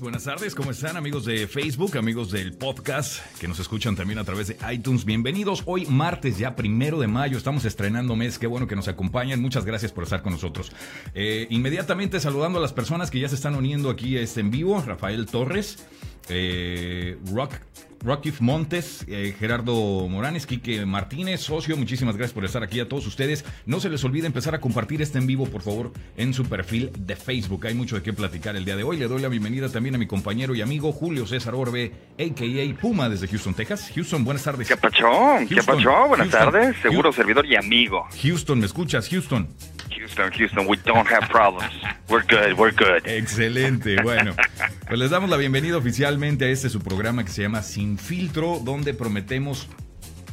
buenas tardes, ¿cómo están amigos de Facebook, amigos del podcast que nos escuchan también a través de iTunes? Bienvenidos, hoy martes ya primero de mayo, estamos estrenando mes, qué bueno que nos acompañan, muchas gracias por estar con nosotros. Eh, inmediatamente saludando a las personas que ya se están uniendo aquí este en vivo, Rafael Torres, eh, Rock Rockif Montes, eh, Gerardo Moranes, Quique Martínez, socio, muchísimas gracias por estar aquí a todos ustedes. No se les olvide empezar a compartir este en vivo, por favor, en su perfil de Facebook. Hay mucho de qué platicar el día de hoy. Le doy la bienvenida también a mi compañero y amigo Julio César Orbe, a.k.a. Puma, desde Houston, Texas. Houston, buenas tardes. ¿Qué pachón? ¿Qué pachón? Buenas tardes. Seguro servidor y amigo. Houston, ¿me escuchas? Houston. Houston, Houston, we don't have problems. We're good, we're good. Excelente, bueno. Pues les damos la bienvenida oficialmente a este su programa que se llama Sin Filtro, donde prometemos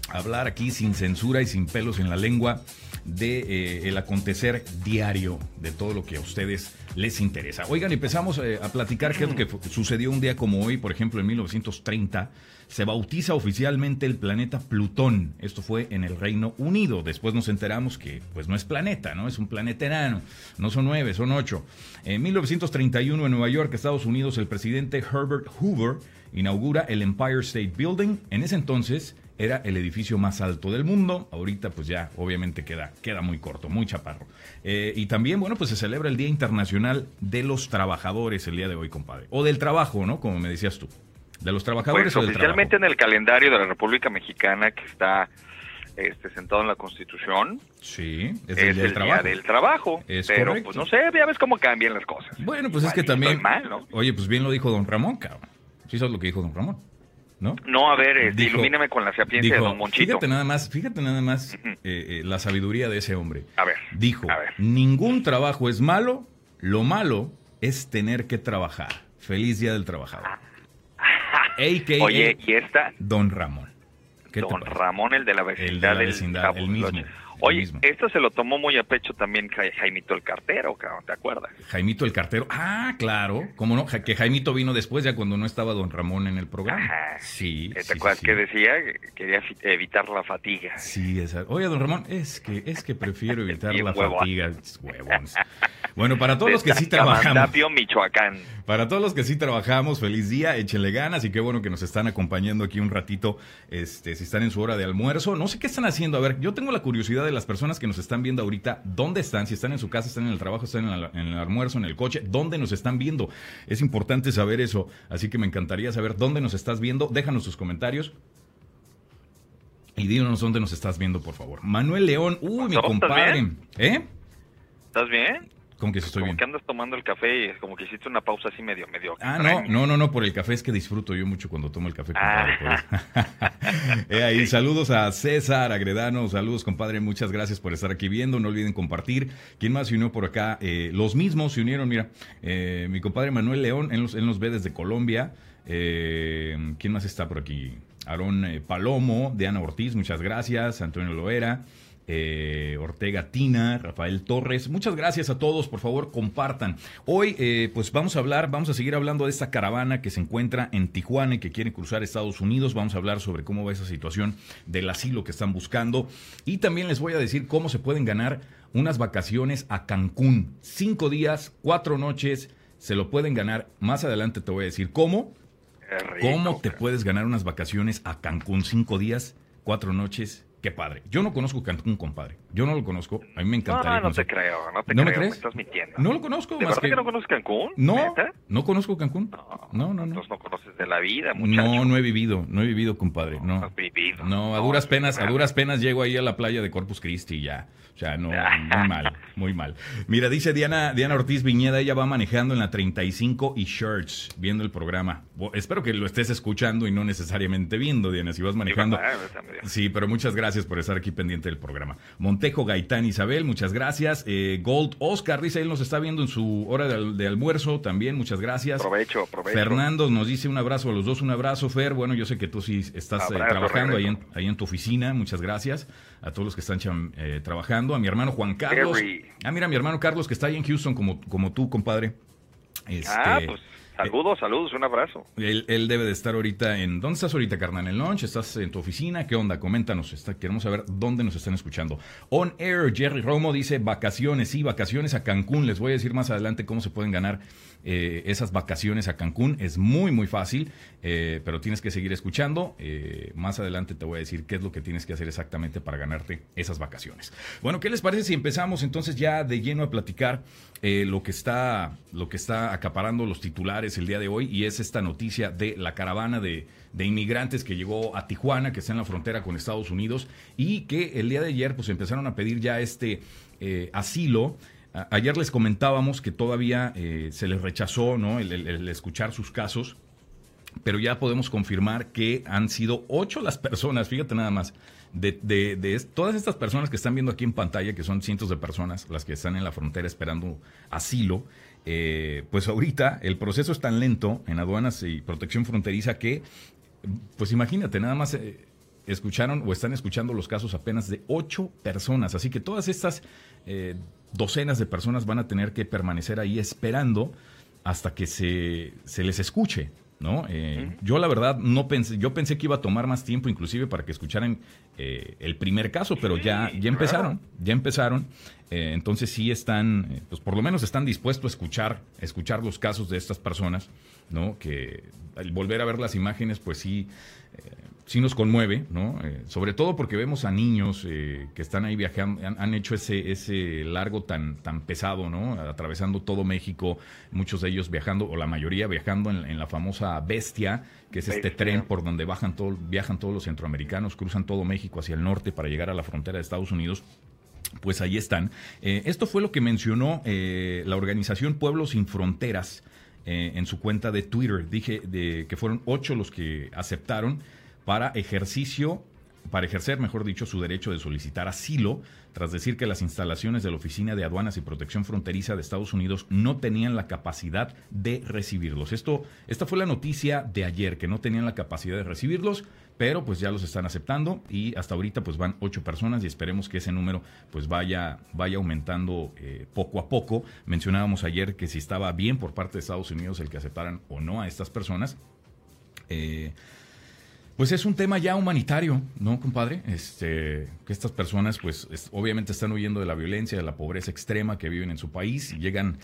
hablar aquí sin censura y sin pelos en la lengua de eh, el acontecer diario de todo lo que a ustedes les interesa. Oigan, empezamos eh, a platicar qué es lo que sucedió un día como hoy, por ejemplo, en 1930 se bautiza oficialmente el planeta Plutón. Esto fue en el Reino Unido. Después nos enteramos que pues no es planeta, ¿no? Es un planeta enano. No son nueve, son ocho. En 1931 en Nueva York, Estados Unidos, el presidente Herbert Hoover inaugura el Empire State Building. En ese entonces era el edificio más alto del mundo. Ahorita pues ya obviamente queda, queda muy corto, muy chaparro. Eh, y también, bueno, pues se celebra el Día Internacional de los Trabajadores el día de hoy, compadre. O del trabajo, ¿no? Como me decías tú. De los trabajadores. Pues, oficialmente en el calendario de la República Mexicana que está este, sentado en la Constitución. Sí, es, el, del trabajo. Día del trabajo. pero pues no sé, ya ves cómo cambian las cosas. Bueno, pues es que también. Oye, pues bien lo dijo don Ramón, cabrón. Sí, sabes lo que dijo don Ramón. ¿No? No, a ver, este, ilumíname con la sapiencia de Don Monchito. Fíjate nada más, fíjate nada más eh, eh, la sabiduría de ese hombre. A ver. Dijo, ningún trabajo es malo, lo malo es tener que trabajar. Feliz Día del Trabajador. Oye, ¿y esta? Don Ramón. Don Ramón, el de la vecindad, el, de el mismo. Oye, esto se lo tomó muy a pecho también Jaimito el Cartero, ¿te acuerdas? Jaimito el Cartero, ah, claro, ¿cómo no? Que Jaimito vino después, ya cuando no estaba don Ramón en el programa. Sí. ¿Te acuerdas que decía? Que quería evitar la fatiga. Sí, esa. Oye, don Ramón, es que, es que prefiero evitar la fatiga. Huevón. Bueno, para todos los que sí trabajamos. Michoacán. Para todos los que sí trabajamos, feliz día, échenle ganas y qué bueno que nos están acompañando aquí un ratito, este, si están en su hora de almuerzo. No sé qué están haciendo. A ver, yo tengo la curiosidad de las personas que nos están viendo ahorita, ¿dónde están? Si están en su casa, están en el trabajo, están en, el almuerzo, en el coche, ¿dónde nos están viendo? Es importante saber eso, así que me encantaría saber dónde nos estás viendo. Déjanos tus comentarios. Y díganos dónde nos estás viendo, por favor. Manuel León, uy, mi compadre. ¿Eh? ¿Estás bien? Como que estoy como que andas tomando el café y como que hiciste una pausa así medio, medio. Ah, no, no, no, no, por el café es que disfruto yo mucho cuando tomo el café, compadre. Ah. eh, ahí, saludos a César Agredano, saludos, compadre, muchas gracias por estar aquí viendo, no olviden compartir. ¿Quién más se unió por acá? Eh, los mismos se unieron, mira, eh, mi compadre Manuel León, él nos, él nos ve desde Colombia. Eh, ¿Quién más está por aquí? Aarón Palomo, Diana Ortiz, muchas gracias. Antonio Loera. Eh, Ortega Tina, Rafael Torres. Muchas gracias a todos, por favor, compartan. Hoy, eh, pues vamos a hablar, vamos a seguir hablando de esta caravana que se encuentra en Tijuana y que quiere cruzar Estados Unidos. Vamos a hablar sobre cómo va esa situación del asilo que están buscando. Y también les voy a decir cómo se pueden ganar unas vacaciones a Cancún. Cinco días, cuatro noches, se lo pueden ganar. Más adelante te voy a decir cómo. ¿Cómo te puedes ganar unas vacaciones a Cancún? Cinco días, cuatro noches Qué padre. Yo no conozco Cancún, compadre. Yo no lo conozco. A mí me encantaría. No, no te creo. No te ¿No creo. Me, Me estás mintiendo. No lo conozco. ¿De que... no conoces Cancún? No. No conozco Cancún. No, no, no. Entonces no conoces de la vida, muchacho. No, no he vivido. No he vivido, compadre. No. No has vivido. No, a duras penas, a duras penas llego ahí a la playa de Corpus Christi y ya. O sea, no, muy mal, muy mal. Mira, dice Diana, Diana Ortiz Viñeda, ella va manejando en la 35 y Shirts, viendo el programa. Espero que lo estés escuchando y no necesariamente viendo, Diana, si vas manejando. Sí, pero muchas gracias por estar aquí pendiente del programa. Montejo Gaitán Isabel, muchas gracias. Eh, Gold Oscar dice, él nos está viendo en su hora de, almuerzo también, muchas gracias. Aprovecho. Fernando nos dice un abrazo a los dos, un abrazo, Fer. Bueno, yo sé que tú sí estás eh, trabajando ahí en, ahí en, tu oficina, muchas gracias a todos los que están eh, trabajando, a mi hermano Juan Carlos. Ah, mira, mi hermano Carlos que está ahí en Houston como, como tú, compadre. Este, ah, pues Saludos, saludos, un abrazo. Él, él, debe de estar ahorita en... ¿Dónde estás ahorita, carnal? ¿En lunch? ¿Estás en tu oficina? ¿Qué onda? Coméntanos. Está, queremos saber dónde nos están escuchando. On Air, Jerry Romo dice vacaciones. Sí, vacaciones a Cancún. Les voy a decir más adelante cómo se pueden ganar eh, esas vacaciones a Cancún. Es muy, muy fácil, eh, pero tienes que seguir escuchando. Eh, más adelante te voy a decir qué es lo que tienes que hacer exactamente para ganarte esas vacaciones. Bueno, ¿qué les parece si empezamos entonces ya de lleno a platicar lo, que está, lo que está acaparando los titulares el día de hoy? Y es esta noticia de la caravana de, de inmigrantes que llegó a Tijuana, que está en la frontera con Estados Unidos, y que el día de ayer pues empezaron a pedir ya este asilo Ayer les comentábamos que todavía eh, se les rechazó ¿no? el, escuchar sus casos, pero ya podemos confirmar que han sido ocho las personas, fíjate nada más, de, de, todas estas personas que están viendo aquí en pantalla, que son cientos de personas las que están en la frontera esperando asilo, eh, pues ahorita el proceso es tan lento en aduanas y protección fronteriza que, pues imagínate, nada más... Eh, escucharon o están escuchando los casos apenas de ocho personas. Así que todas estas docenas de personas van a tener que permanecer ahí esperando hasta que se, se les escuche. ¿no? Eh, yo la verdad no pensé, yo pensé que iba a tomar más tiempo inclusive para que escucharan eh, el primer caso, pero ya, ya empezaron, ya empezaron. Eh, entonces sí están, pues por lo menos están dispuestos a escuchar, escuchar los casos de estas personas, ¿no? Que al volver a ver las imágenes, pues sí, sí nos conmueve, ¿no? Eh, sobre todo porque vemos a niños eh, que están ahí viajando, han, hecho ese, ese largo tan, tan pesado, ¿no? Atravesando todo México, muchos de ellos viajando, o la mayoría viajando en, la famosa Bestia, que es este tren por donde bajan todo, viajan todos los centroamericanos, cruzan todo México hacia el norte para llegar a la frontera de Estados Unidos pues ahí están. Eh, esto fue lo que mencionó la organización Pueblos Sin Fronteras en su cuenta de Twitter. Dije de, que fueron ocho los que aceptaron para ejercicio para ejercer, mejor dicho, su derecho de solicitar asilo, tras decir que las instalaciones de la Oficina de Aduanas y Protección Fronteriza de Estados Unidos no tenían la capacidad de recibirlos. Esto, esta fue la noticia de ayer, que no tenían la capacidad de recibirlos, pero pues ya los están aceptando y hasta ahorita pues van ocho personas y esperemos que ese número pues vaya, vaya aumentando eh, poco a poco. Mencionábamos ayer que si estaba bien por parte de Estados Unidos el que aceptaran o no a estas personas. Eh, pues es un tema ya humanitario, ¿no, compadre? Este, que estas personas, pues, obviamente están huyendo de la violencia, de la pobreza extrema que viven en su país y llegan,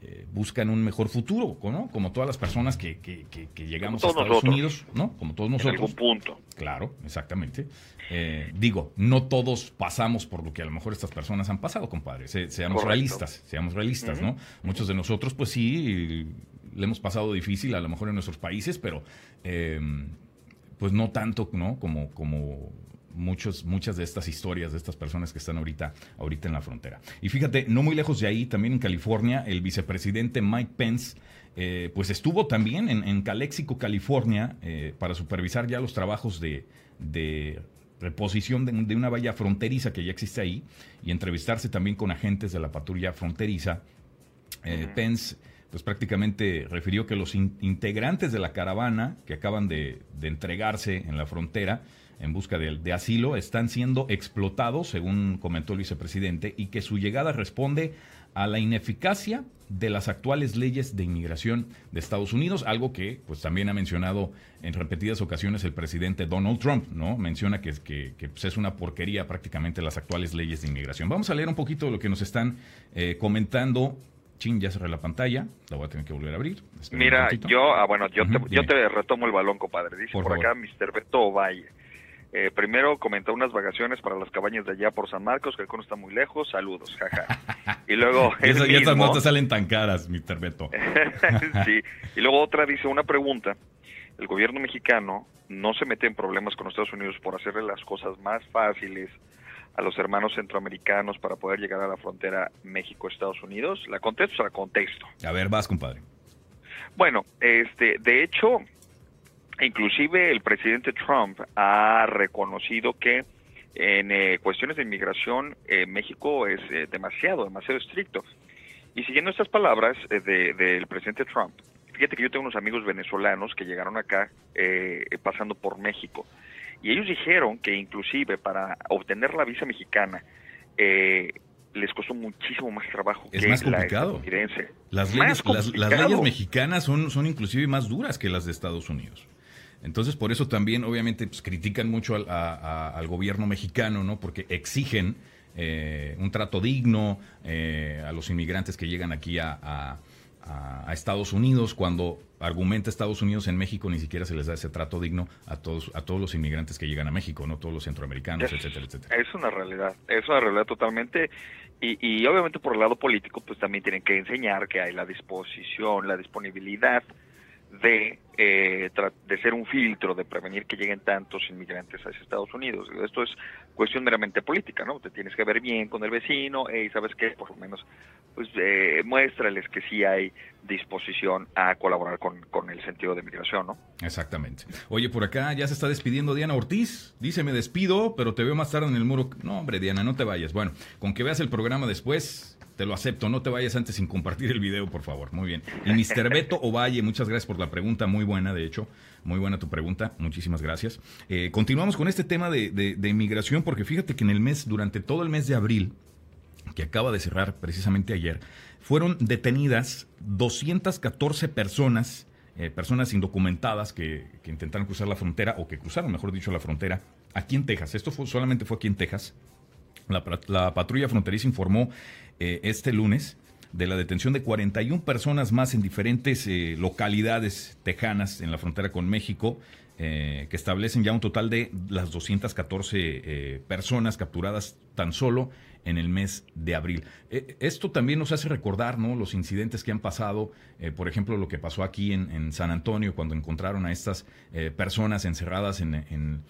eh, buscan un mejor futuro, ¿no? Como todas las personas que, que, que, llegamos a Estados Unidos, ¿no? Como todos nosotros. En algún punto. Claro, exactamente. Eh, digo, no todos pasamos por lo que a lo mejor estas personas han pasado, compadre. seamos realistas, seamos realistas, ¿no? Muchos de nosotros, pues sí, le hemos pasado difícil a lo mejor en nuestros países, pero... Eh, pues no tanto, ¿no? Como, como muchos, muchas de estas historias de estas personas que están ahorita, ahorita en la frontera. Y fíjate, no muy lejos de ahí, también en California, el vicepresidente Mike Pence, eh, pues estuvo también en, en Calexico, California, eh, para supervisar ya los trabajos de, de reposición de, una valla fronteriza que ya existe ahí y entrevistarse también con agentes de la patrulla fronteriza. Eh, Pence pues prácticamente refirió que los integrantes de la caravana que acaban de, entregarse en la frontera en busca de, asilo están siendo explotados, según comentó el vicepresidente, y que su llegada responde a la ineficacia de las actuales leyes de inmigración de Estados Unidos, algo que pues también ha mencionado en repetidas ocasiones el presidente Donald Trump, ¿no? Menciona que, que pues, es una porquería prácticamente las actuales leyes de inmigración. Vamos a leer un poquito lo que nos están eh, comentando ya cerré la pantalla, la voy a tener que volver a abrir. Mira, yo, ah, bueno, yo, te, yo te retomo el balón, compadre. Dice por, acá Mr. Beto Valle. Eh, primero comentó unas vacaciones para las cabañas de allá por San Marcos, que el cono está muy lejos. Saludos, jaja. Y luego. y, eso, esas no te salen tan caras, Mr. Beto. sí. Y luego otra dice una pregunta. El gobierno mexicano no se mete en problemas con Estados Unidos por hacerle las cosas más fáciles a los hermanos centroamericanos para poder llegar a la frontera México-Estados Unidos? ¿La contesto o la contexto? A ver, vas, compadre. Bueno, este, de hecho, inclusive el presidente Trump ha reconocido que en eh, cuestiones de inmigración eh, México es eh, demasiado, demasiado estricto. Y siguiendo estas palabras del presidente Trump, fíjate que yo tengo unos amigos venezolanos que llegaron acá pasando por México y ellos dijeron que inclusive para obtener la visa mexicana, eh, les costó muchísimo más trabajo es que más la estadounidense. Las leyes, las, leyes mexicanas son, son inclusive más duras que las de Estados Unidos. Entonces, por eso también, obviamente, pues, critican mucho al, a- a- al gobierno mexicano, ¿no? Porque exigen eh, un trato digno eh, a los inmigrantes que llegan aquí a Estados Unidos, cuando argumenta Estados Unidos en México ni siquiera se les da ese trato digno a todos, a todos los inmigrantes que llegan a México, ¿no? Todos los centroamericanos, Es- etcétera, etcétera. Es una realidad, es una realidad totalmente. Y, y obviamente por el lado político, pues también tienen que enseñar que hay la disposición, la disponibilidad de, eh, de ser un filtro, de prevenir que lleguen tantos inmigrantes hacia Estados Unidos. Esto es cuestión meramente política, ¿no? Te tienes que ver bien con el vecino y sabes qué, por lo menos, pues eh, muéstrales que sí hay disposición a colaborar con, con el sentido de migración, ¿no? Exactamente. Oye, por acá ya se está despidiendo Diana Ortiz. Dice, me despido, pero te veo más tarde en el muro. No, hombre, Diana, no te vayas. Bueno, con que veas el programa después, te lo acepto. No te vayas antes sin compartir el video, por favor. Muy bien. Y Mr. Beto Ovalle, muchas gracias por la pregunta. Muy buena, de hecho. Muy buena tu pregunta. Muchísimas gracias. Eh, continuamos con este tema de, de, de inmigración, porque fíjate que en el mes, durante todo el mes de abril, que acaba de cerrar precisamente ayer, fueron detenidas 214 personas, eh, personas indocumentadas que, intentaron cruzar la frontera, o que cruzaron, mejor dicho, la frontera, aquí en Texas. Esto solamente fue aquí en Texas. La patrulla fronteriza informó eh, este lunes de la detención de 41 personas más en diferentes eh, localidades tejanas en la frontera con México, eh, que establecen ya un total de las 214 eh, personas capturadas tan solo en el mes de abril. Esto también nos hace recordar ¿no? los incidentes que han pasado, por ejemplo, lo que pasó aquí en, San Antonio cuando encontraron a estas personas encerradas en, en-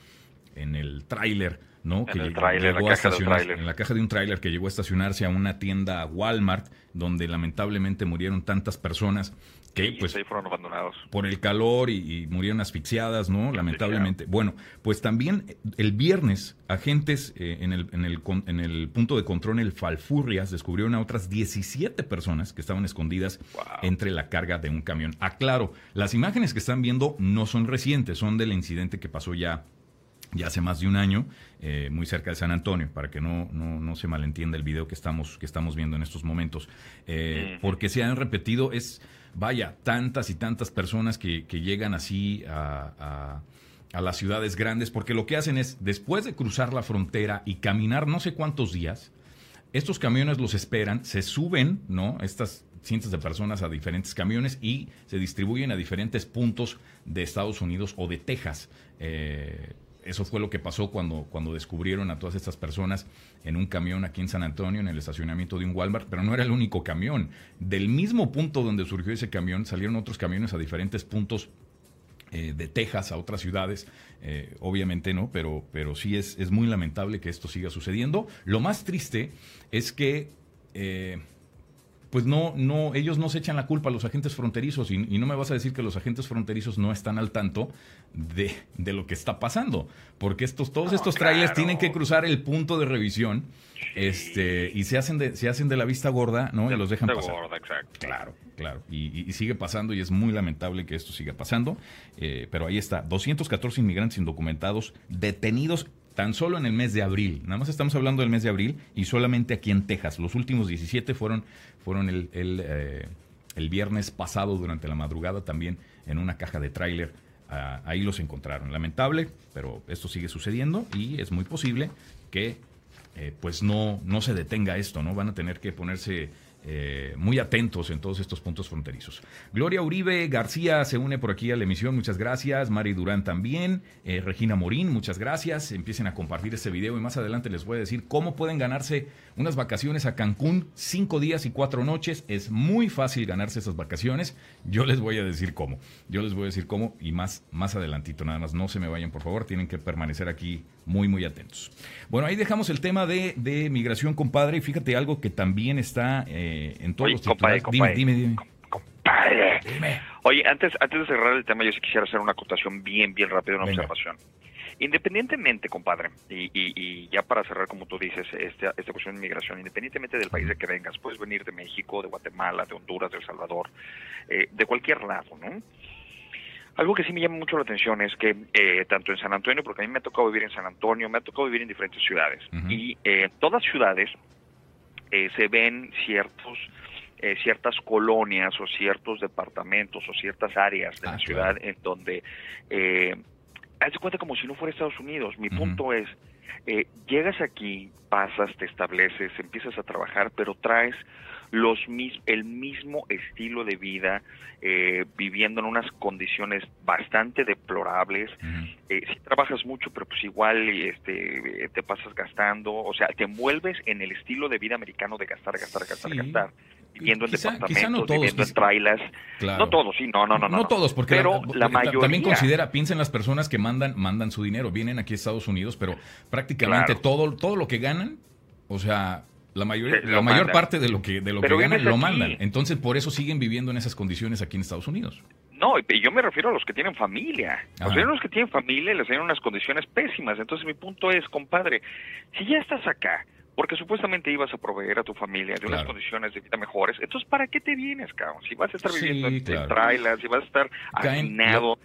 en el tráiler, ¿no? En que el llegó tráiler, a estacionar- en la caja de un tráiler que llegó a estacionarse a una tienda Walmart, donde lamentablemente murieron tantas personas que, Y pues, ahí fueron abandonados. por el calor y, y murieron asfixiadas, ¿no? Lamentablemente. Bueno, pues también eh, el viernes, agentes eh, en, el, en, el, con- en el punto de control en el Falfurrias descubrieron a otras 17 personas que estaban escondidas Wow. entre la carga de un camión. Aclaro, las imágenes que están viendo no son recientes, son del incidente que pasó ya ya hace más de un año, eh, muy cerca de San Antonio, para que no, no, no se malentienda el video que estamos, que estamos viendo en estos momentos. Eh. Porque se han repetido, es, vaya, tantas y tantas personas que, que llegan así a, a- a las ciudades grandes, porque lo que hacen es, después de cruzar la frontera y caminar no sé cuántos días, estos camiones los esperan, se suben, ¿no? Estas cientos de personas a diferentes camiones y se distribuyen a diferentes puntos de Estados Unidos o de Texas. Eh, eso fue lo que pasó cuando, cuando descubrieron a todas estas personas en un camión aquí en San Antonio, en el estacionamiento de un Walmart, pero no era el único camión. Del mismo punto donde surgió ese camión, salieron otros camiones a diferentes puntos eh, de Texas a otras ciudades, eh, obviamente no, pero, pero sí es, es muy lamentable que esto siga sucediendo. Lo más triste es que, eh, pues no, no, ellos no se echan la culpa a los agentes fronterizos y, y no me vas a decir que los agentes fronterizos no están al tanto de, de lo que está pasando, porque estos, todos No, estos trailers claro. tienen que cruzar el punto de revisión, este, y se hacen de, se hacen de la vista gorda, ¿no? Y los dejan De pasar. gorda, exacto. Claro, claro. Y, y- y sigue pasando y es muy lamentable que esto siga pasando. Eh, pero ahí está, 214 inmigrantes indocumentados detenidos tan solo en el mes de abril. Nada más estamos hablando del mes de abril y solamente aquí en Texas. Los últimos 17 fueron, fueron el, eh, el viernes pasado durante la madrugada también en una caja de tráiler. Ah, ahí los encontraron. Lamentable, pero esto sigue sucediendo y es muy posible que eh, pues no, no se detenga esto, ¿no? Van a tener que ponerse eh, muy atentos en todos estos puntos fronterizos. Gloria Uribe García se une por aquí a la emisión, muchas gracias. Mari Durán también. Eh, Regina Morín, muchas gracias. Empiecen a compartir este video y más adelante les voy a decir cómo pueden ganarse unas vacaciones a Cancún, cinco días y cuatro noches. Es muy fácil ganarse esas vacaciones. Yo les voy a decir cómo. Yo les voy a decir cómo y más, más adelantito. Nada más no se me vayan, por favor. Tienen que permanecer aquí muy, muy atentos. Bueno, ahí dejamos el tema de, de migración, compadre. Y fíjate algo que también está eh, en todos Oye, los compadre. Dime, compadre. dime, dime. Compadre. Dime. Oye, antes, antes de cerrar el tema, yo sí quisiera hacer una acotación bien, bien rápida, una Venga. observación. Independientemente, compadre, y, y, y ya para cerrar, como tú dices, este, esta cuestión de inmigración, independientemente del país de que vengas, puedes venir de México, de Guatemala, de Honduras, de El Salvador, eh, de cualquier lado, ¿no? Algo que sí me llama mucho la atención es que eh, tanto en San Antonio, porque a mí me ha tocado vivir en San Antonio, me ha tocado vivir en diferentes ciudades, y eh, todas ciudades eh, se ven ciertos eh, ciertas colonias o ciertos departamentos o ciertas áreas de la Ah, ciudad en donde eh, haz de cuenta como si no fuera Estados Unidos. Mi punto es, eh, llegas aquí, pasas, te estableces, empiezas a trabajar, pero traes los mis- el mismo estilo de vida, eh, viviendo en unas condiciones bastante deplorables. Eh, si trabajas mucho, pero pues igual este, te pasas gastando, o sea, te envuelves en el estilo de vida americano de gastar, gastar, gastar, Sí. gastar, viviendo Quizá- en departamentos, no todos, viviendo en trailers. Claro. No todos, sí, no, no, no. No, todos, porque pero la, porque mayoría. también considera, piensa en las personas que mandan, mandan su dinero, vienen aquí a Estados Unidos, pero prácticamente Claro. todo, todo lo que ganan, o sea, la mayoría, la mayor mandan. parte de lo que, de lo Pero que ganan lo mandan. Entonces, por eso siguen viviendo en esas condiciones aquí en Estados Unidos. No, y yo me refiero a los que tienen familia. O Ajá. sea, los que tienen familia les tienen unas condiciones pésimas. Entonces, mi punto es, compadre, si ya estás acá, porque supuestamente ibas a proveer a tu familia de unas condiciones de vida mejores, entonces, ¿para qué te vienes, cabrón? Si vas a estar viviendo en, en claro. trailers, si vas a estar Caen- o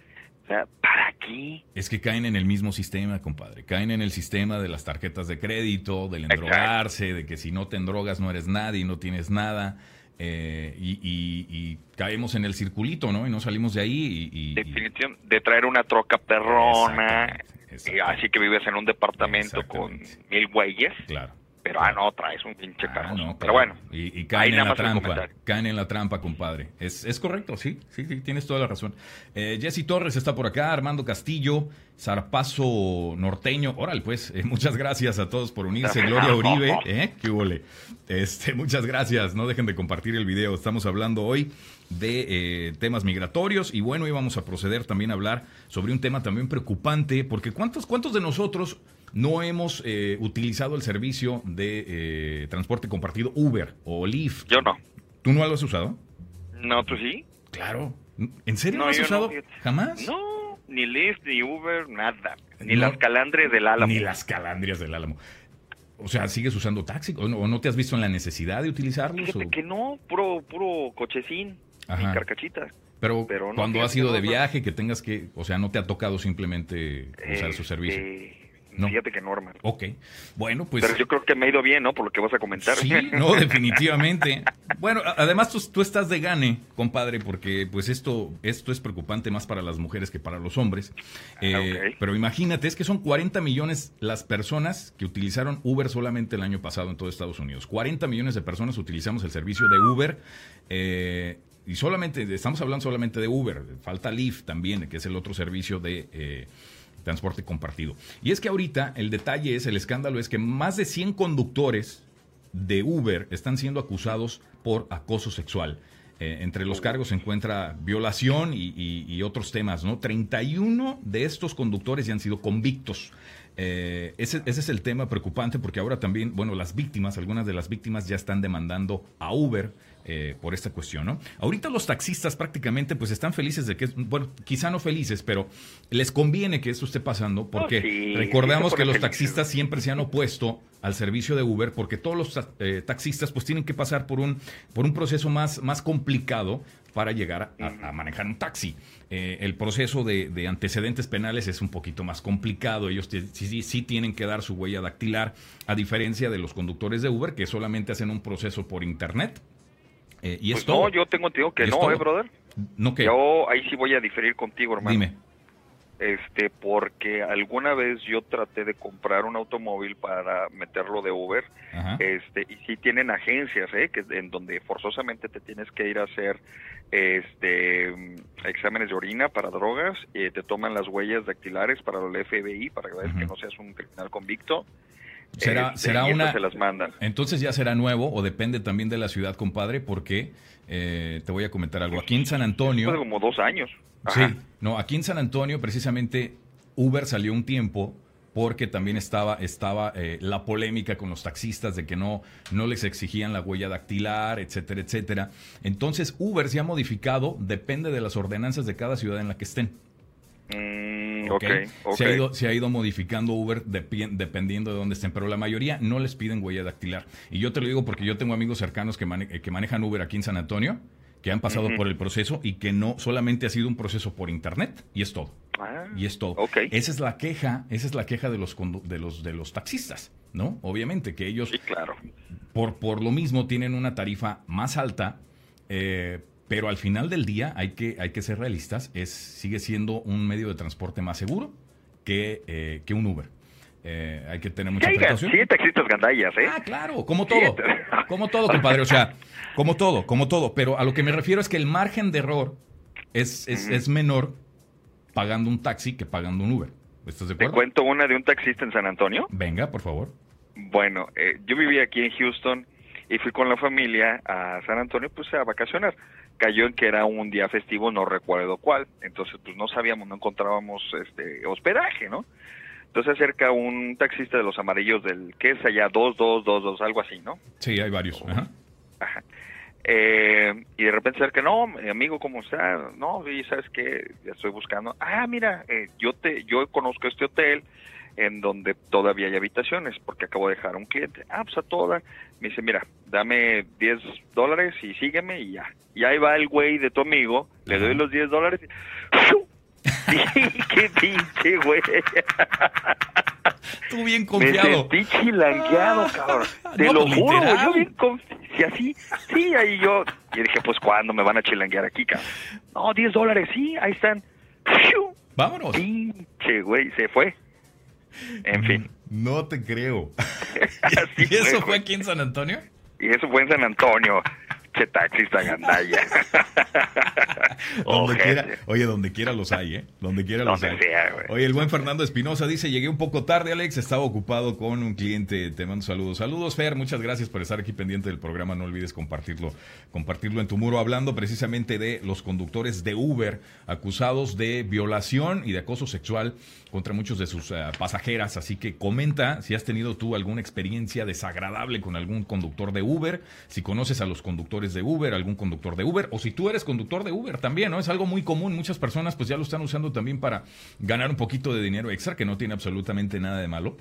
sea, ¿para qué? Es que caen en el mismo sistema, compadre. Caen en el sistema de las tarjetas de crédito, del endrogarse, de que si no te endrogas no eres nadie y no tienes nada. eh, y, y- y caemos en el circulito, ¿no? Y no salimos de ahí. Y, Definición de traer una troca perrona, Exactamente, y exactamente. así que vives en un departamento con mil güeyes, Claro. Pero ah, no, traes un pinche Ah, no, pero bueno, Y, y caen en la trampa. Caen en la trampa, compadre. Es, es correcto, sí, sí, sí, tienes toda la razón. Eh, Jesse Torres está por acá, Armando Castillo, Zarpazo Norteño. Órale, pues, eh, muchas gracias a todos por unirse. Gloria Uribe, ¿eh? ¿Qué huele? Este, muchas gracias. No dejen de compartir el video. Estamos hablando hoy de eh, temas migratorios y bueno, íbamos a proceder también a hablar sobre un tema también preocupante, porque ¿cuántos, cuántos de nosotros no hemos eh, utilizado el servicio de eh, transporte compartido Uber o Lyft? yo no. ¿Tú no lo has usado? No, ¿tú sí? Claro. ¿En serio no, lo has no, usado? ¿Jamás? No, ni Lyft, ni Uber, nada. Ni No. las calandres del Álamo. Ni las calandrias del Álamo. O sea, ¿sigues usando taxi? ¿O no, o no te has visto en la necesidad de utilizarlos? Fíjate o- que no, puro, puro cochecín, Ajá. ni carcachitas. Pero, cuando has ido de viaje, que tengas que, o sea, no te ha tocado simplemente usar su Este, servicio. No. Fíjate que no, hermano. Ok. Bueno, pues... Pero yo creo que me ha ido bien, ¿no? Por lo que vas a comentar. Sí, no, definitivamente. Bueno, además tú, tú estás de gane, compadre, porque pues esto, esto es preocupante más para las mujeres que para los hombres. Eh, Ah, ok. Pero imagínate, es que son 40 millones las personas que utilizaron Uber solamente el año pasado en todo Estados Unidos. 40 millones de personas utilizamos el servicio de Uber. eh, y solamente, estamos hablando solamente de Uber. Falta Lyft también, que es el otro servicio de... eh, transporte compartido. Y es que ahorita el detalle es, el escándalo es que más de 100 conductores de Uber están siendo acusados por acoso sexual. Eh, entre los cargos se encuentra violación y, otros temas, ¿no? 31 de estos conductores ya han sido convictos. Eh, ese, ese es el tema preocupante porque ahora también, bueno, las víctimas, algunas de las víctimas ya están demandando a Uber eh, por esta cuestión, ¿no? Ahorita los taxistas prácticamente pues están felices de que, bueno, quizá no felices, pero les conviene que esto esté pasando porque Oh, sí, recordamos que los taxistas siempre se han opuesto al servicio de Uber porque todos los eh, taxistas pues tienen que pasar por un, por un proceso más, más complicado para llegar a, a manejar un taxi. Eh, el proceso de, de antecedentes penales es un poquito más complicado. Ellos sí- sí tienen que dar su huella dactilar, a diferencia de los conductores de Uber que solamente hacen un proceso por internet. Eh, y Pues es todo. no, yo tengo entendido que no. ¿eh, brother? No que. Yo ahí sí voy a diferir contigo, hermano. Dime. Este, porque alguna vez yo traté de comprar un automóvil para meterlo de Uber. Ajá. Este, y sí tienen agencias, ¿eh? Que, en donde forzosamente te tienes que ir a hacer este exámenes de orina para drogas, eh, te toman las huellas dactilares para el FBI para que Ujú. no seas un criminal convicto. Será Este, será esas una. se las mandan. Entonces ya será nuevo o depende también de la ciudad, compadre, porque eh, te voy a comentar algo. Aquí en San Antonio. Como dos años. Sí, Ajá. no, aquí en San Antonio precisamente Uber salió un tiempo porque también estaba, estaba eh, la polémica con los taxistas de que no, no les exigían la huella dactilar, etcétera, etcétera. Entonces Uber se ha modificado, depende de las ordenanzas de cada ciudad en la que estén. Mm, ¿ok? ok, ok. Se, ha ido, se ha ido modificando Uber dependiendo de dónde estén, pero la mayoría no les piden huella dactilar. Y yo te lo digo porque yo tengo amigos cercanos que, mane- que manejan Uber aquí en San Antonio, que han pasado por el proceso y que no solamente ha sido un proceso por internet y es todo. Ah, Y es todo. Ok. Esa es la queja, esa es la queja de los de los de los taxistas, ¿no? Obviamente que ellos Sí, claro. por, por lo mismo tienen una tarifa más alta, eh, pero al final del día hay que, hay que ser realistas, es, sigue siendo un medio de transporte más seguro que, eh, que un Uber. Eh, hay que tener mucha precaución. sí taxistas gandallas, ¿eh? Ah, claro, como todo. Sí. Como todo, compadre. O sea, como todo, como todo. Pero a lo que me refiero es que el margen de error es, es, es menor pagando un taxi que pagando un Uber. ¿Estás de Te acuerdo? cuento una de un taxista en San Antonio. Venga, por favor. Bueno, eh, yo vivía aquí en Houston y fui con la familia a San Antonio pues a vacacionar. Cayó en que era un día festivo, no recuerdo cuál. Entonces pues no sabíamos, no encontrábamos este hospedaje, ¿no? Entonces acerca un taxista de los amarillos del que es allá 2222, algo así, ¿no? Sí, hay varios. Ajá. Ajá. Eh, y de repente acerca, no, mi amigo, ¿cómo está? No, y sabes qué, ya estoy buscando. Ah, mira, eh, yo te, yo conozco este hotel en donde todavía hay habitaciones, porque acabo de dejar a un cliente. Ah, pues a toda. Me dice, mira, dame 10 dólares y sígueme y ya. Y ahí va el güey de tu amigo, le Ajá. doy los 10 dólares. ¡Qué pinche güey! Tú bien Me confiado. sentí chilangueado, cabrón. Te No, lo pues, juro, literal. yo bien confiado. Si así, sí, ahí yo. Y dije, pues, ¿cuándo me van a chilanguear aquí, cabrón? No, 10 dólares, sí, ahí están. Vámonos. Pinche güey, se fue. En fin. No te creo. ¿Y eso fue, aquí en San Antonio? Y eso fue en San Antonio. Che taxista gandalla. Donde Ojete. quiera, oye, donde quiera los hay, ¿eh? Donde quiera los Donde hay. sea. Oye, el buen Fernando Espinosa dice, llegué un poco tarde, Alex, estaba ocupado con un cliente, te mando saludos. Saludos, Fer, muchas gracias por estar aquí pendiente del programa, no olvides compartirlo, compartirlo en tu muro, hablando precisamente de los conductores de Uber acusados de violación y de acoso sexual contra muchos de sus eh, pasajeras, así que comenta si has tenido tú alguna experiencia desagradable con algún conductor de Uber, si conoces a los conductores de Uber, algún conductor de Uber, o si tú eres conductor de Uber también, ¿no? Es algo muy común, muchas personas pues ya lo están usando también para ganar un poquito de dinero extra, que no tiene absolutamente nada de malo.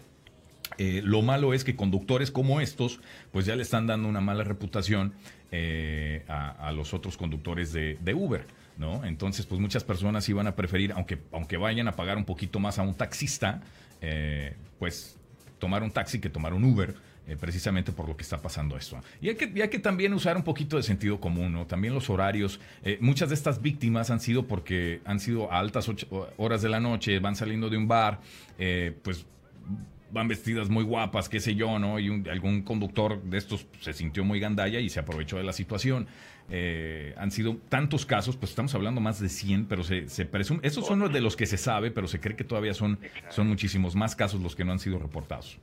Eh, lo malo es que conductores como estos, pues ya le están dando una mala reputación eh, a, los otros conductores de, de Uber, ¿no? Entonces, pues muchas personas iban a preferir, aunque, aunque vayan a pagar un poquito más a un taxista, eh, pues tomar un taxi que tomar un Uber. Eh, precisamente por lo que está pasando esto. Y hay, que, y hay que también usar un poquito de sentido común, ¿no? También los horarios. eh, muchas de estas víctimas han sido porque han sido a altas ocho- horas de la noche, van saliendo de un bar, eh, pues van vestidas muy guapas, qué sé yo, ¿no? Y un- algún conductor de estos se sintió muy gandalla y se aprovechó de la situación. Eh, han sido tantos casos, pues estamos hablando más de 100, pero se, se presume, esos son los de los que se sabe, pero se cree que todavía son, son muchísimos más casos los que no han sido reportados.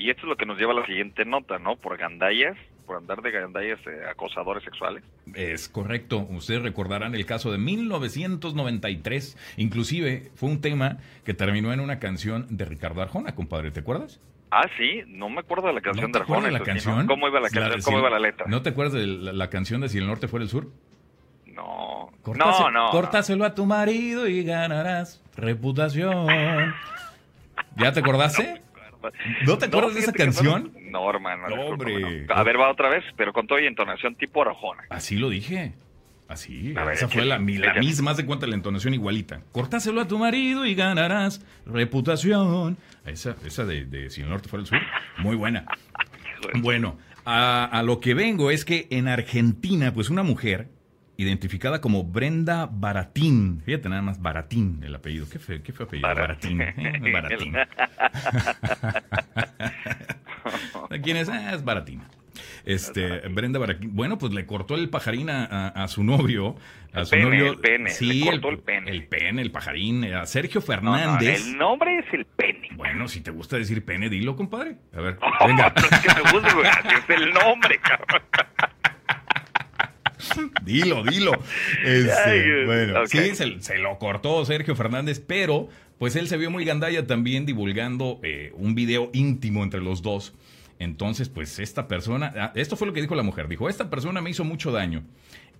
Y esto es lo que nos lleva a la siguiente nota, ¿no? Por gandallas, por andar de gandallas eh, acosadores sexuales. Es correcto. Ustedes recordarán el caso de 1993. Inclusive fue un tema que terminó en una canción de Ricardo Arjona, compadre. ¿Te acuerdas? Ah, sí, no me acuerdo de la canción ¿No te de Arjona. de la canción? ¿Cómo iba la de canción? ¿Cómo si- iba la letra? ¿No te acuerdas de la, la canción de Si el norte fuera el sur? No, Cortase- no, no. Córtaselo a tu marido y ganarás reputación. ¿Ya te acordaste? ¿No te acuerdas de esa canción? No, no, hermano. No, hombre. no. A ver, va otra vez, pero con toda entonación tipo Arjona. Así lo dije. Así, A ver, esa fue la, la misma, de cuenta la entonación igualita. Cortáselo a tu marido y ganarás reputación. Esa, esa de, de Si el norte fuera el sur, muy buena. Bueno, a, a lo que vengo es que en Argentina, pues una mujer identificada como Brenda Baratín, fíjate nada más, Baratín el apellido, qué feo, qué feo apellido, Baratín. Eh, Baratín. ¿Quién es? Ah, es Baratín. Este, Brenda Baratín. Bueno, pues le cortó el pajarín a, a- a su novio. A El su pene, novio. el pene, Sí, le cortó el pene. El pene, el pajarín. A Sergio No, no, Fernández. el nombre es el pene. Bueno, si te gusta decir pene, dilo, compadre. A ver, Oh, venga. no es que me guste, es el nombre, cabrón. Dilo, dilo. Este, bueno, sí, se, se lo cortó Sergio Fernández, pero pues él se vio muy gandalla también divulgando eh, un video íntimo entre los dos. Entonces, pues esta persona, ah, esto fue lo que dijo la mujer, dijo, esta persona me hizo mucho daño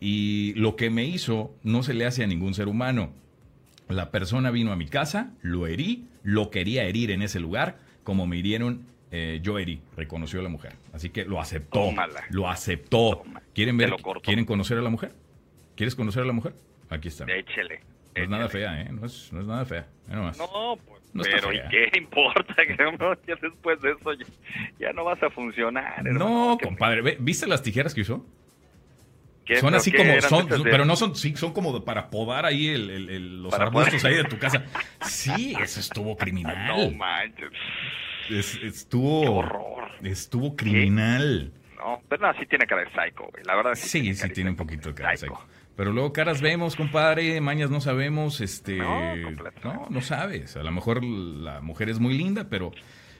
y lo que me hizo no se le hace a ningún ser humano. La persona vino a mi casa, lo herí, lo quería herir en ese lugar, como me hirieron, eh, yo herí, reconoció la mujer. Así que lo aceptó, Tómala. lo aceptó. ¿Quieren ver? ¿Quieren conocer a la mujer? ¿Quieres conocer a la mujer? Aquí está. No Échele. es nada fea, ¿eh? No es, no es nada fea. Nomás. No, pues pero ¿y qué importa? Que después de eso ya, no vas a funcionar. No, compadre, ¿viste las tijeras que usó? Son así como, son, pero no son, sí, son como para podar ahí el, los arbustos ahí de tu casa. Sí, eso estuvo criminal. No manches. Estuvo. Qué horror. Estuvo criminal. No, pero no, sí tiene cara de psycho, güey. La verdad sí. Sí, sí tiene un poquito de cara de psycho. Pero luego caras vemos, compadre, mañas no sabemos, este... No, no, no sabes. A lo mejor la mujer es muy linda, pero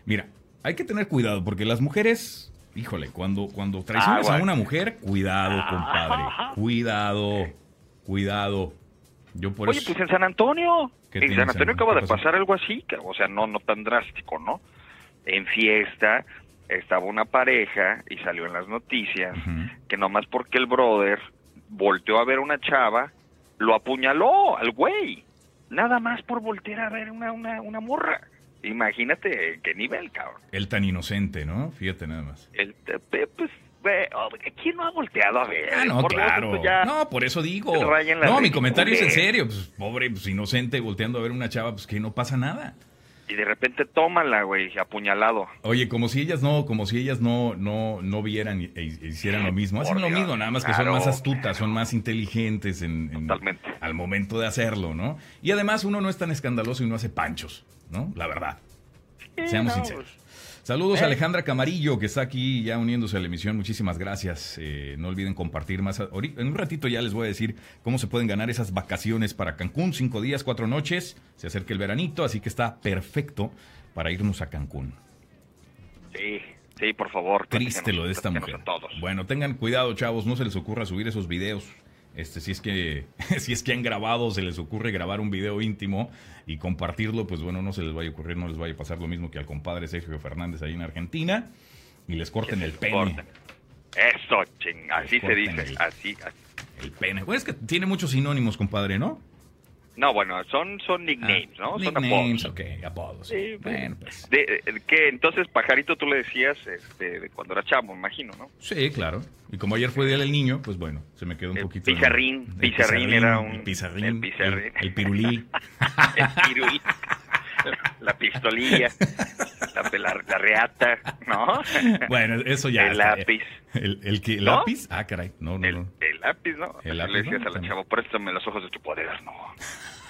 mira, hay que tener cuidado porque las mujeres, híjole, cuando, cuando traicionas ah, a una mujer, cuidado, compadre. Cuidado, cuidado. Yo por Oye, pues en San Antonio, en San Antonio acaba de pasar algo así, o sea, no, no tan drástico, ¿no? En fiesta estaba una pareja y salió en las noticias que nomás porque el brother volteó a ver una chava, lo apuñaló al güey. Nada más por voltear a ver una, una, una morra. Imagínate qué nivel, cabrón. El tan inocente, ¿no? Fíjate nada más. El, pues, oh, ¿quién no ha volteado a ver? Ah, no, claro. no, por eso digo. No, mi comentario es en serio. Pues, pobre, pues, inocente, volteando a ver una chava, pues que no pasa nada y de repente tómala, güey, apuñalado. Oye, como si ellas no, como si ellas no, no, no vieran e, hicieran lo mismo. Hacen lo mismo, nada más que son más astutas, son más inteligentes en, al momento de hacerlo, ¿no? Y además uno no es tan escandaloso y no hace panchos, ¿no? La verdad. Seamos sinceros. Pues, Saludos a eh. Alejandra Camarillo, que está aquí ya uniéndose a la emisión. Muchísimas gracias. Eh, no olviden compartir más. En un ratito ya les voy a decir cómo se pueden ganar esas vacaciones para Cancún. Cinco días, cuatro noches. Se acerca el veranito, así que está perfecto para irnos a Cancún. Sí, sí, por favor. Triste lo de esta mujer. Bueno, tengan cuidado, chavos. No se les ocurra subir esos videos este, si es que si es que han grabado, se les ocurre grabar un video íntimo y compartirlo, pues bueno, no se les vaya a ocurrir, no les vaya a pasar lo mismo que al compadre Sergio Fernández ahí en Argentina y les corten el pene. Eso, ching, así se dice, así, El pene. Pues es que tiene muchos sinónimos, compadre, ¿no? No, bueno, son, son nicknames, ¿no? Son nicknames, ok, apodos. Sí, bueno, pues. De, que entonces, Pajarito, tú le decías este, de cuando era chamo, imagino, ¿no? Sí, claro. Y como ayer fue Día del Niño, pues bueno, se me quedó un poquito... Pizarrín, pizarrín, era un... El pizarrín, el, pizarrín. el, pirulí. el pirulí. La pistolilla, la, la, reata, ¿no? Bueno, eso ya. El lápiz. ¿El, el, que, lápiz? Ah, caray. No, no, el, no. Lápiz, ¿no? El lápiz. Le decías a la chava, préstame los ojos de tu poder. No,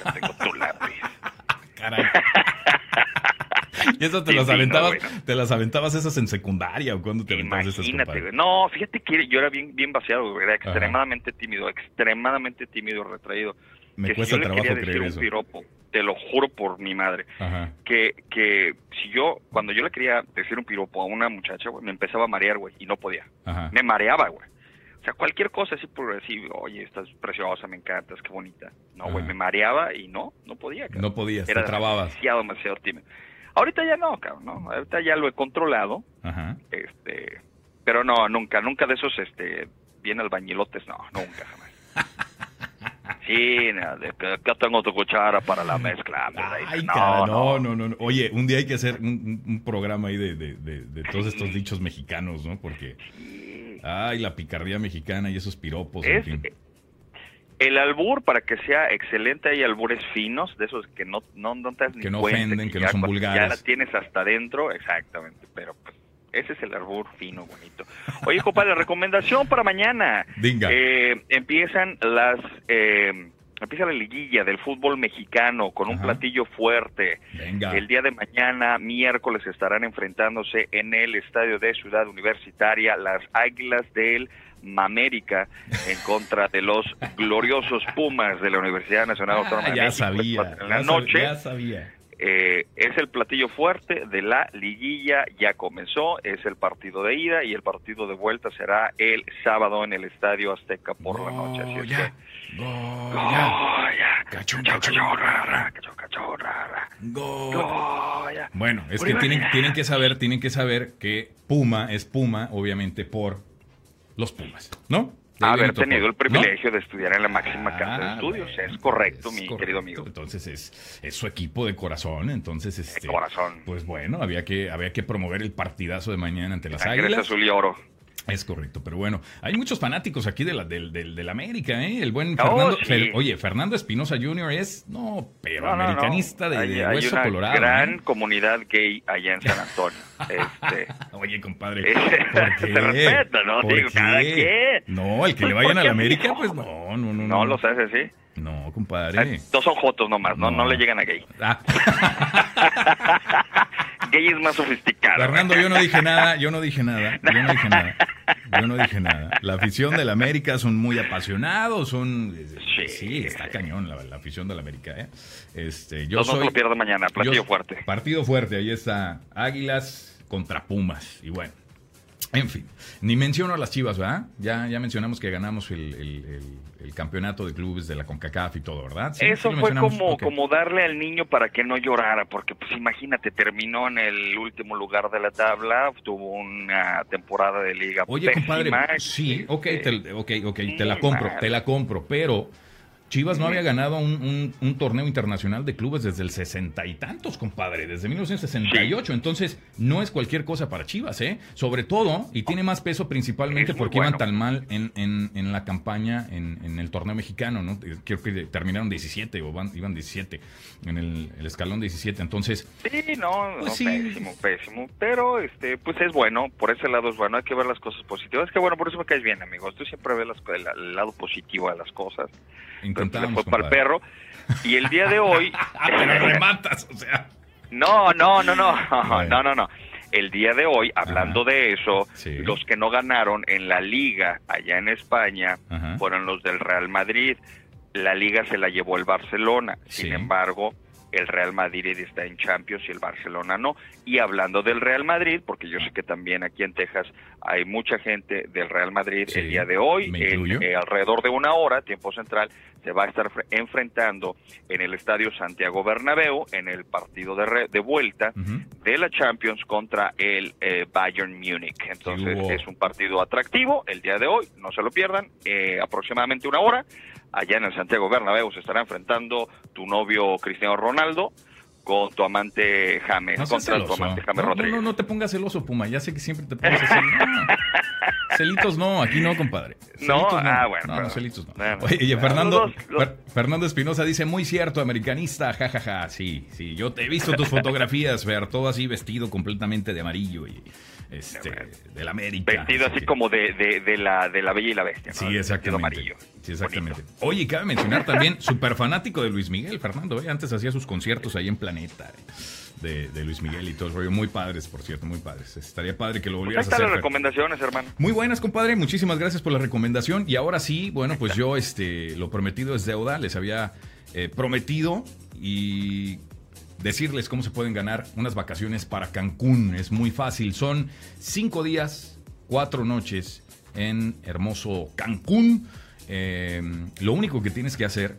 tengo tu lápiz. Caray. ¿Y eso te las aventabas, te las aventabas esas en secundaria o cuando te aventabas esas Imagínate, No, fíjate que yo era bien, bien vaciado, era extremadamente tímido, extremadamente tímido, retraído. Me que cuesta si yo trabajo le creer un piropo, te lo juro por mi madre, que que si yo cuando yo le quería decir un piropo a una muchacha, güey, me empezaba a marear, güey, y no podía. Me mareaba, güey. O sea, cualquier cosa así por decir, oye, estás preciosa, me encantas, qué bonita. No, güey, me mareaba y no, no podía. No podías, Era te trababas. demasiado, demasiado tímido. Ahorita ya no, cabrón, no. Ahorita ya lo he controlado. Este, pero no, nunca, nunca de esos, este, bien albañilotes, no, nunca jamás. Sí, que, tengo tu cuchara para la mezcla. Ay, no, no, no, no, Oye, un día hay que hacer un, programa ahí de, de, de, todos estos dichos mexicanos, ¿no? Porque, ay, la picardía mexicana y esos piropos, en fin. El albur, para que sea excelente, hay albures finos, de esos que no, no, no te Que no ofenden, que, no son vulgares. Ya la tienes hasta adentro, exactamente, pero pues, ese es el albur fino, bonito. Oye, compadre, la recomendación para mañana. Eh, empiezan las... Eh, empieza la liguilla del fútbol mexicano con un platillo fuerte. El día de mañana, miércoles, estarán enfrentándose en el estadio de Ciudad Universitaria las Águilas del América en contra de los gloriosos Pumas de la Universidad Nacional ah, Autónoma de ya Sabía, en la noche. Eh, es el platillo fuerte de la liguilla, ya comenzó, es el partido de ida y el partido de vuelta será el sábado en el Estadio Azteca por la noche. Así ya. Bueno, es que tienen, tienen que saber, tienen que saber que Puma es Puma, obviamente, por los Pumas, ¿no? Haber tenido el privilegio de estudiar en la máxima casa de ah, estudios. es correcto, mi querido amigo. Entonces es, es, su equipo de corazón. Entonces, este, corazón. Pues bueno, había que, había que promover el partidazo de mañana ante las Águilas. azul y oro. Es correcto, pero bueno, hay muchos fanáticos aquí de la, del, del, América, ¿eh? El buen oh, Fernando, oye, Fernando Espinosa Jr. es, no, pero americanista de, hay, hueso hay una colorado. gran comunidad gay allá en San Antonio. este, oye, compadre, ¿por qué? Se respeta, ¿no? Digo, cada quien. No, el que le vayan a la América, pues no, no, no. No, lo sabes así. No, compadre. Dos ojotos nomás, no, no, le llegan a gay. Ah. gay es más sofisticado. Fernando, yo no dije nada, yo no dije nada, yo no dije nada. Yo no dije nada. La afición del América son muy apasionados, son... Sí, está cañón la, afición del América, ¿eh? Este, yo soy, lo pierdo mañana, partido fuerte. Partido fuerte, ahí está Águilas contra Pumas. Y bueno, en fin, ni menciono a las Chivas, ¿verdad? Ya, ya mencionamos que ganamos el, campeonato de clubes de la CONCACAF y todo, ¿verdad? Eso fue como, como darle al niño para que no llorara, porque pues imagínate, terminó en el último lugar de la tabla, tuvo una temporada de liga Oye, compadre, sí, ok, te, okay, okay, te la compro, te la compro, pero Chivas no había ganado un, torneo internacional de clubes desde el sesenta y tantos, compadre, desde 1968. Entonces, no es cualquier cosa para Chivas, ¿eh? Sobre todo, y tiene más peso principalmente porque iban tan mal en, en, la campaña en, el torneo mexicano, ¿no? Creo que terminaron 17 o van, iban 17 en el, escalón 17. Entonces. Sí, no, pues pésimo, pésimo. Pero, este, pues es bueno, por ese lado es bueno, hay que ver las cosas positivas. Es que bueno, por eso me caes bien, amigos. Tú siempre ves el, lado positivo de las cosas fue para el perro. Y el día de hoy... Pero rematas, o sea... No, no, no, no, no, no, no. El día de hoy, hablando de eso, los que no ganaron en la liga allá en España fueron los del Real Madrid. La liga se la llevó el Barcelona. Sin embargo, el Real Madrid está en Champions y el Barcelona no. Y hablando del Real Madrid, porque yo sé que también aquí en Texas hay mucha gente del Real Madrid el día de hoy, en, eh, alrededor de una hora, tiempo central, se va a estar enfrentando en el Estadio Santiago Bernabéu en el partido de, de vuelta de la Champions contra el eh, Bayern Múnich. Entonces es un partido atractivo el día de hoy, no se lo pierdan, eh, aproximadamente una hora. Allá en el Santiago Bernabéu se estará enfrentando tu novio Cristiano Ronaldo con tu amante James, no contra tu amante James no, Rodríguez. No, no, te pongas celoso, Puma, ya sé que siempre te pones así. Celitos no, aquí no, compadre. no, ah, bueno. No, no, celitos no. Oye, Fernando, Fernando Espinosa dice, muy cierto, americanista, jajaja, ja, ja. sí, sí, yo te he visto tus fotografías, ver, todo así vestido completamente de amarillo y este, del América. Vestido así como de, de, la, de la Bella y la Bestia. Sí, exactamente. Amarillo. Sí, exactamente. Oye, cabe mencionar también, súper fanático de Luis Miguel, Fernando. ¿eh? Antes hacía sus conciertos ahí en Planeta. De, de, Luis Miguel y todo el rollo. Muy padres, por cierto, muy padres. Estaría padre que lo pues volvieras a hacer. las recomendaciones, hermano. Muy buenas, compadre. Muchísimas gracias por la recomendación. Y ahora sí, bueno, pues yo, este, lo prometido es deuda. Les había eh, prometido y decirles cómo se pueden ganar unas vacaciones para Cancún. Es muy fácil. Son cinco días, cuatro noches en hermoso Cancún. Eh, lo único que tienes que hacer,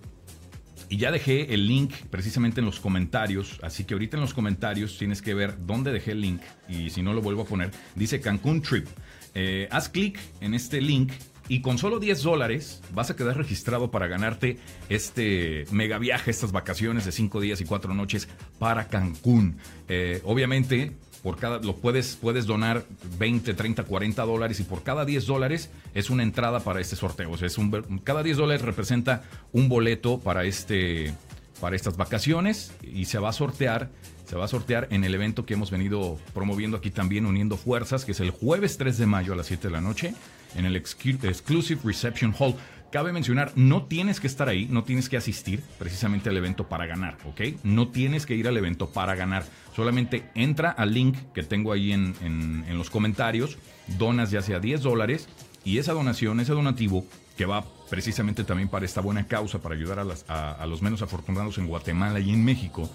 y ya dejé el link precisamente en los comentarios, así que ahorita en los comentarios tienes que ver dónde dejé el link, y si no lo vuelvo a poner, dice Cancún Trip. Eh, haz clic en este link y con solo 10 dólares vas a quedar registrado para ganarte este mega viaje, estas vacaciones de 5 días y 4 noches para Cancún. Eh, obviamente, por cada, lo puedes, puedes donar 20, 30, 40 dólares y por cada 10 dólares es una entrada para este sorteo. O sea, es un, cada 10 dólares representa un boleto para, este, para estas vacaciones y se va a sortear se va a sortear en el evento que hemos venido promoviendo aquí también, uniendo fuerzas, que es el jueves 3 de mayo a las 7 de la noche en el Exclusive Reception Hall. Cabe mencionar, no tienes que estar ahí, no tienes que asistir precisamente al evento para ganar, ¿ok? No tienes que ir al evento para ganar. Solamente entra al link que tengo ahí en, en, los comentarios, donas ya sea 10 dólares y esa donación, ese donativo que va precisamente también para esta buena causa, para ayudar a, a los menos afortunados en Guatemala y en México,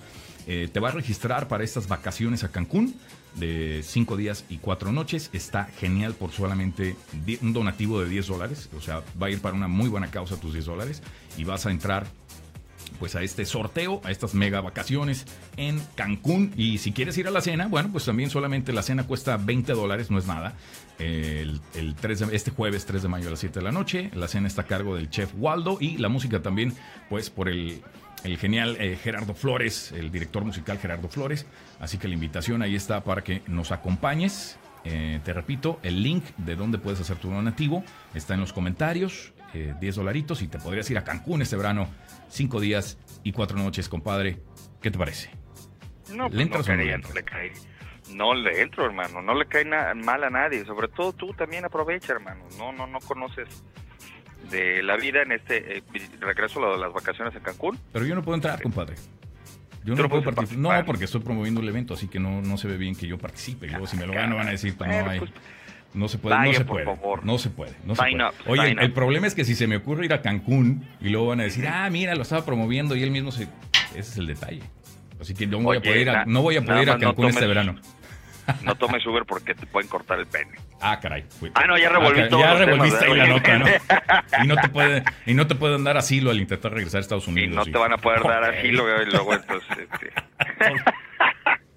eh, te va a registrar para estas vacaciones a Cancún de 5 días y 4 noches. Está genial por solamente un donativo de 10 dólares. O sea, va a ir para una muy buena causa tus 10 dólares. Y vas a entrar pues a este sorteo, a estas mega vacaciones en Cancún. Y si quieres ir a la cena, bueno, pues también solamente la cena cuesta 20 dólares, no es nada. El, este jueves 3 de mayo a las 7 de la noche. La cena está a cargo del chef Waldo y la música también, pues por el el genial eh, Gerardo Flores, el director musical Gerardo Flores. Así que la invitación ahí está para que nos acompañes Eh, te repito, el link de donde puedes hacer tu donativo está en los comentarios. 10 eh, dolaritos y te podrías ir a Cancún este verano. Cinco días y cuatro noches, compadre. ¿Qué te parece? No, ¿Le pues no, le cae. No le entro, hermano. No le cae mal a nadie. Sobre todo tú también aprovecha, hermano. No, no, no conoces de la vida en este eh, regreso a las vacaciones en Cancún. Pero yo no puedo entrar, compadre. Yo no puedo participar. No, porque estoy promoviendo el evento, así que no, no se ve bien que yo participe. Luego, si me lo gano, van a decir, no hay. No se puede, no se puede, no se puede, no se puede. Oye, el problema es que si se me ocurre ir a Cancún y luego van a decir, ah, mira, lo estaba promoviendo y él mismo se... Ese es el detalle. Así que no voy a poder ir a, no voy a, poder ir a Cancún este verano. No tomes Uber porque te pueden cortar el pene. Ah, caray. ah, no, ya revolví ah, Ya revolviste ahí la nota, ¿no? y, no te puede, y no te pueden dar asilo al intentar regresar a Estados Unidos. Y no te van a poder dar asilo y luego entonces... Este...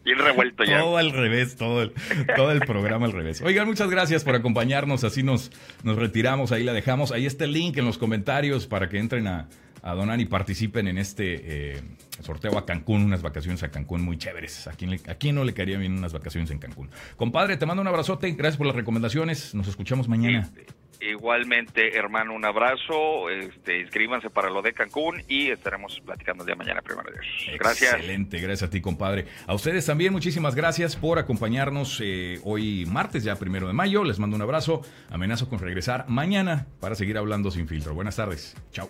Bien revuelto ya. Todo al revés, todo el, todo el programa al revés. Oigan, muchas gracias por acompañarnos. Así nos, nos retiramos, ahí la dejamos. Ahí está el link en los comentarios para que entren a, a donar y participen en este eh, sorteo a Cancún, unas vacaciones a Cancún muy chéveres. ¿A quién, ¿A quién no le caería bien unas vacaciones en Cancún? Compadre, te mando un abrazote, gracias por las recomendaciones, nos escuchamos mañana. Igualmente, hermano, un abrazo. Este, inscríbanse para lo de Cancún y estaremos platicando el día de mañana, primero Dios. Gracias. Excelente, gracias a ti, compadre. A ustedes también, muchísimas gracias por acompañarnos eh, hoy martes, ya primero de mayo. Les mando un abrazo. Amenazo con regresar mañana para seguir hablando sin filtro. Buenas tardes. Chao.